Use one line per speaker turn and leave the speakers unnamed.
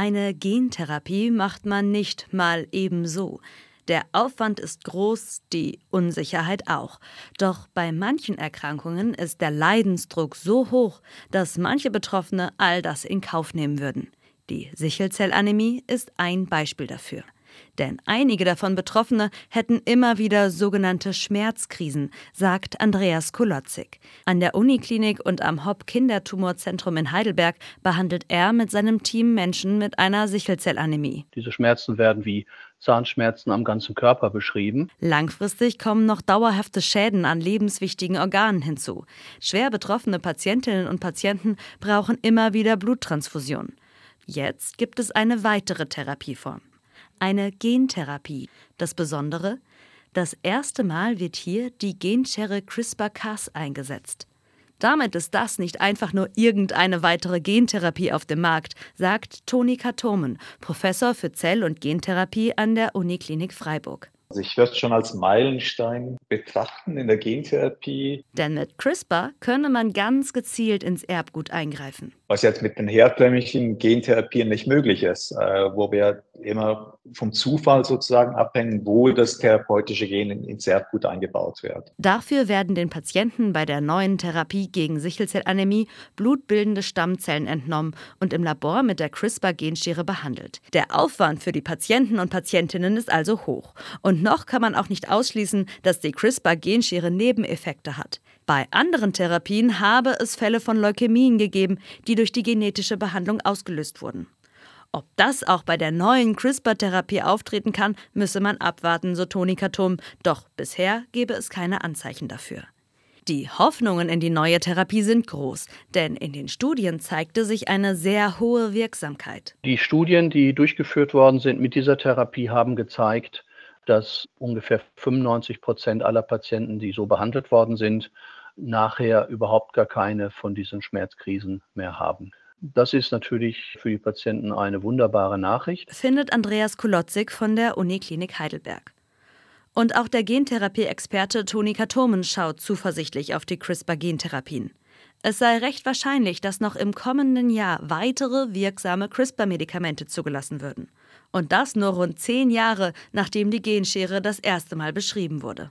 Eine Gentherapie macht man nicht mal ebenso. Der Aufwand ist groß, die Unsicherheit auch. Doch bei manchen Erkrankungen ist der Leidensdruck so hoch, dass manche Betroffene all das in Kauf nehmen würden. Die Sichelzellanämie ist ein Beispiel dafür. Denn einige davon Betroffene hätten immer wieder sogenannte Schmerzkrisen, sagt Andreas Kolotzig. An der Uniklinik und am Hopp Kindertumorzentrum in Heidelberg behandelt er mit seinem Team Menschen mit einer Sichelzellanämie.
Diese Schmerzen werden wie Zahnschmerzen am ganzen Körper beschrieben.
Langfristig kommen noch dauerhafte Schäden an lebenswichtigen Organen hinzu. Schwer betroffene Patientinnen und Patienten brauchen immer wieder Bluttransfusion. Jetzt gibt es eine weitere Therapieform eine Gentherapie. Das Besondere, das erste Mal wird hier die Genschere CRISPR-Cas eingesetzt. Damit ist das nicht einfach nur irgendeine weitere Gentherapie auf dem Markt, sagt Toni Katomen, Professor für Zell- und Gentherapie an der Uniklinik Freiburg.
Also ich würde es schon als Meilenstein betrachten in der Gentherapie.
Denn mit CRISPR könne man ganz gezielt ins Erbgut eingreifen.
Was jetzt mit den herkömmlichen Gentherapien nicht möglich ist, äh, wo wir immer vom Zufall sozusagen abhängen, wo das therapeutische Gen ins Erbgut eingebaut wird.
Dafür werden den Patienten bei der neuen Therapie gegen Sichelzellanämie blutbildende Stammzellen entnommen und im Labor mit der CRISPR-Genschere behandelt. Der Aufwand für die Patienten und Patientinnen ist also hoch. Und und noch kann man auch nicht ausschließen, dass die CRISPR-Genschere Nebeneffekte hat. Bei anderen Therapien habe es Fälle von Leukämien gegeben, die durch die genetische Behandlung ausgelöst wurden. Ob das auch bei der neuen CRISPR-Therapie auftreten kann, müsse man abwarten, so Toni Katum. Doch bisher gebe es keine Anzeichen dafür. Die Hoffnungen in die neue Therapie sind groß, denn in den Studien zeigte sich eine sehr hohe Wirksamkeit.
Die Studien, die durchgeführt worden sind mit dieser Therapie, haben gezeigt, dass ungefähr 95 Prozent aller Patienten, die so behandelt worden sind, nachher überhaupt gar keine von diesen Schmerzkrisen mehr haben. Das ist natürlich für die Patienten eine wunderbare Nachricht.
Findet Andreas Kolotzig von der Uniklinik Heidelberg. Und auch der Gentherapie-Experte Toni Katomen schaut zuversichtlich auf die CRISPR-Gentherapien. Es sei recht wahrscheinlich, dass noch im kommenden Jahr weitere wirksame CRISPR-Medikamente zugelassen würden. Und das nur rund zehn Jahre, nachdem die Genschere das erste Mal beschrieben wurde.